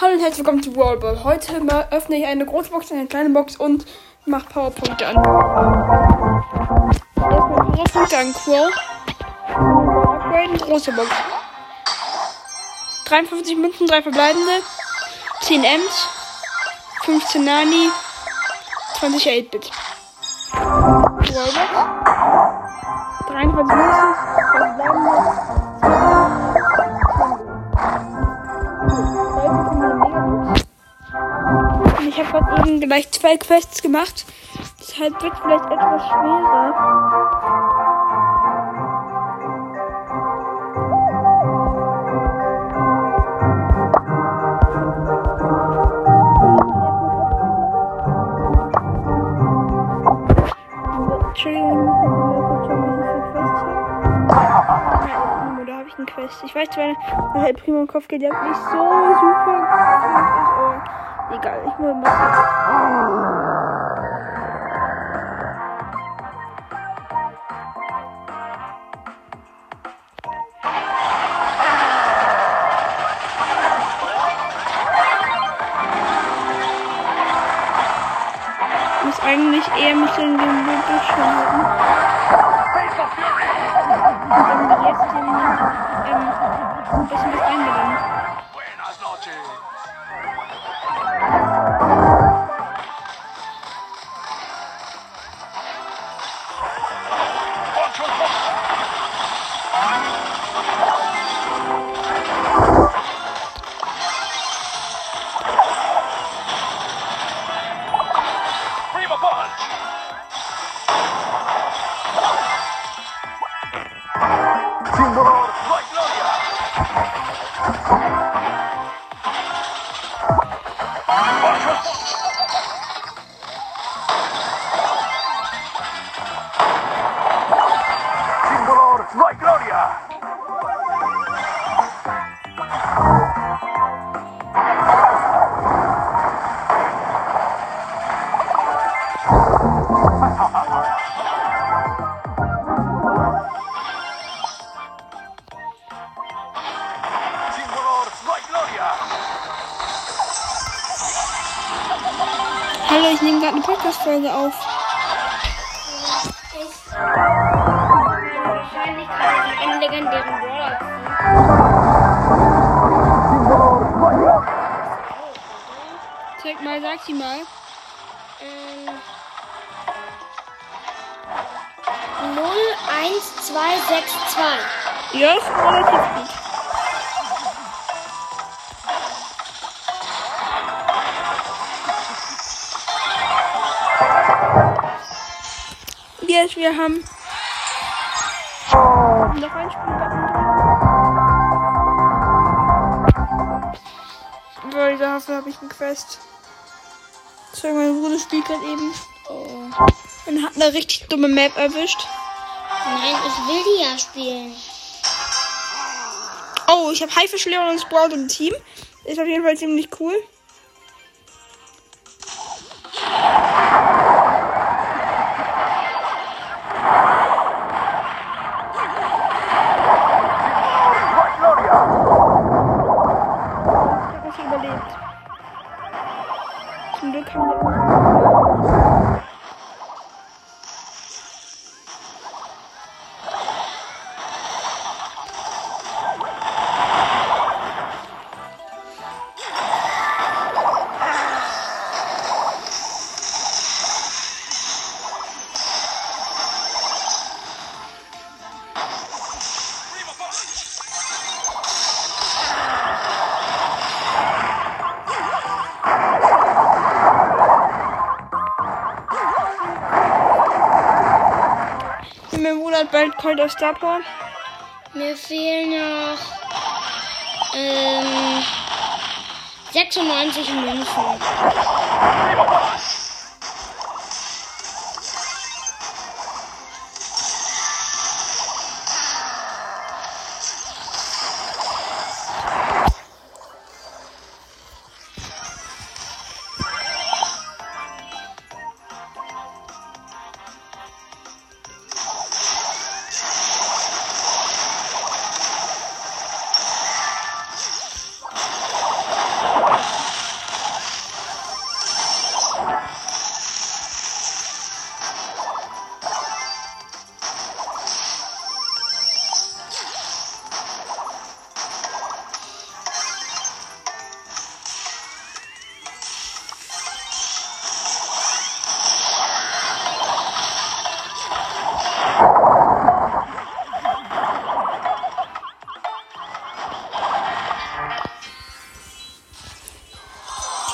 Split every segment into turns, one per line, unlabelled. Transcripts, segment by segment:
Hallo und herzlich willkommen zu Wallball. Heute öffne ich eine große Box, eine kleine Box und mache Powerpunkte an. Erstmal Powerpunkte an Crow. Upgraden, große Box. 53 Münzen, 3 verbleibende, 10 Ems, 15 Nani, 20 8-Bit. Wallbox. 23 Münzen, 3 verbleibende, ich habe gerade eben gleich zwei Quests gemacht. Deshalb wird vielleicht etwas schwerer. Ich. Ja, weiß zwar, El Primo im Kopf geht, der nicht so super egal, ich muss mal. Muss eigentlich eher mich in den Bildschirm halten. Und dann jetzt den, ähm, ein bisschen was einbelangen.
Gloria.
Ich nehme gerade eine Podcast-Folge auf.
Ich wahrscheinlich gerade einen legendären Brawler.
Zeig mal, sag sie mal.
Ähm, 01262.
Ja, ist relativ gut. Yes, wir haben noch ein Spielbutton. Weil dafür habe ich eine Quest. Sorry, mein Bruder spielt gerade eben. Oh. Und hat eine richtig dumme Map erwischt.
Nein, ich will die ja spielen.
Oh, ich habe Haifisch, Leon und Sprout im Team. Ist auf jeden Fall ziemlich cool. from the world. Hat bald Cold of Star Power.
Mir fehlen noch ähm, 96 Münzen.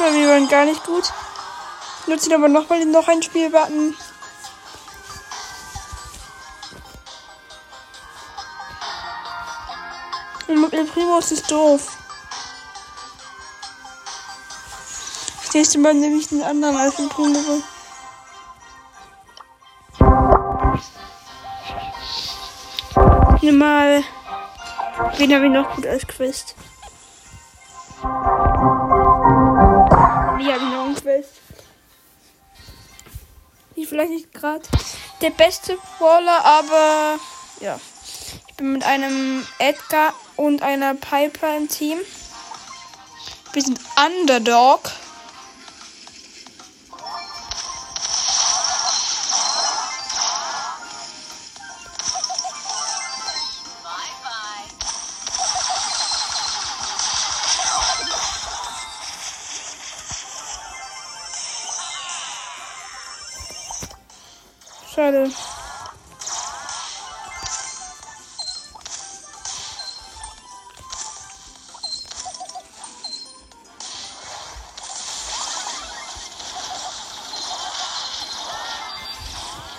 So, wir waren gar nicht gut. Ich nutze ihn aber nochmal den noch ein Spielbutton. El Primo ist doof. Das nächste Mal nehme ich den anderen als El Primo. Nimm mal. Wen habe ich noch gut als Quest? Ich vielleicht nicht gerade der beste Brawler, aber ja. Ich bin mit einem Edgar und einer Piper im Team. Wir sind Underdog. Schade.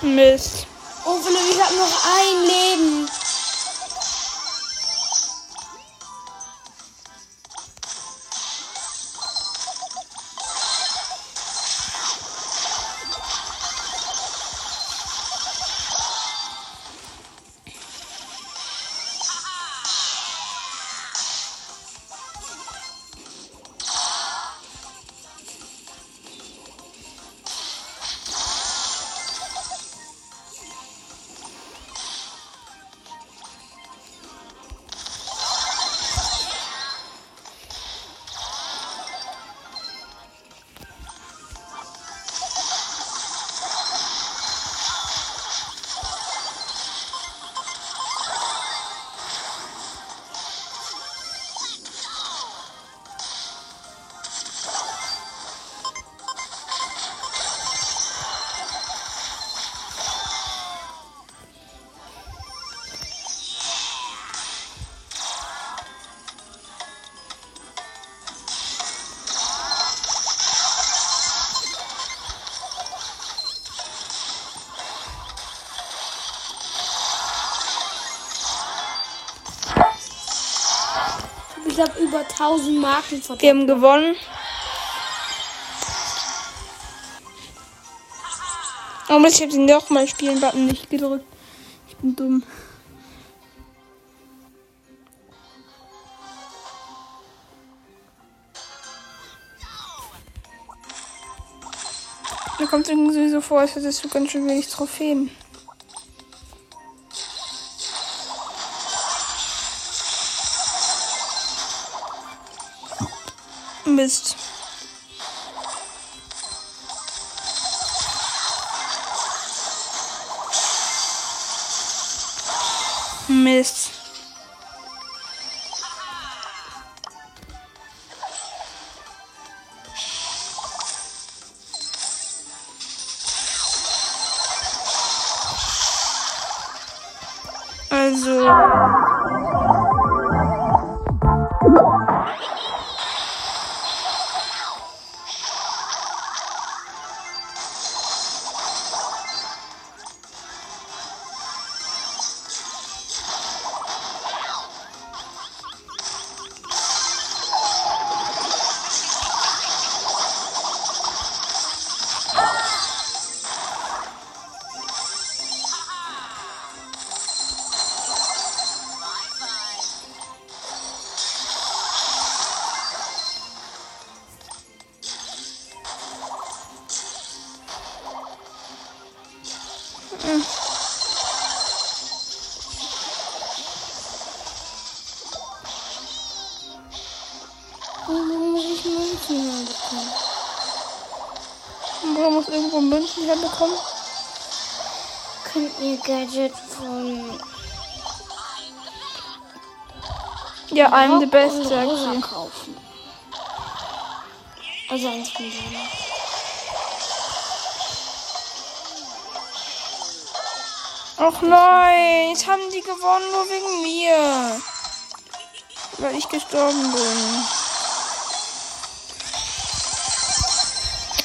Mist.
Oh, Philipp, ich hab noch ein Leben. Ich habe über 1000 Marken
Wir
verdient.
haben gewonnen. Aber ich habe den nochmal spielen Button nicht gedrückt. Ich bin dumm. Mir kommt irgendwie so vor, als hättest du ganz schön wenig Trophäen. Mist. Mist. Also.
Warum muss ich Münzen bekommen?
Man muss irgendwo Münzen herbekommen.
Könnt ihr Gadget von
Ja, I'm the best,
und
sagt
Rosa
sie.
kaufen? Also eins von denen.
Och nein, jetzt haben die gewonnen nur wegen mir. Weil ich gestorben bin.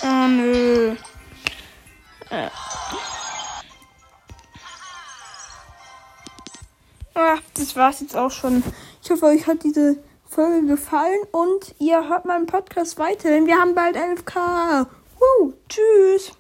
Oh nö. Äh. Ah, das war's jetzt auch schon. Ich hoffe, euch hat diese Folge gefallen und ihr hört meinen Podcast weiter, denn wir haben bald 11k. Woo, tschüss.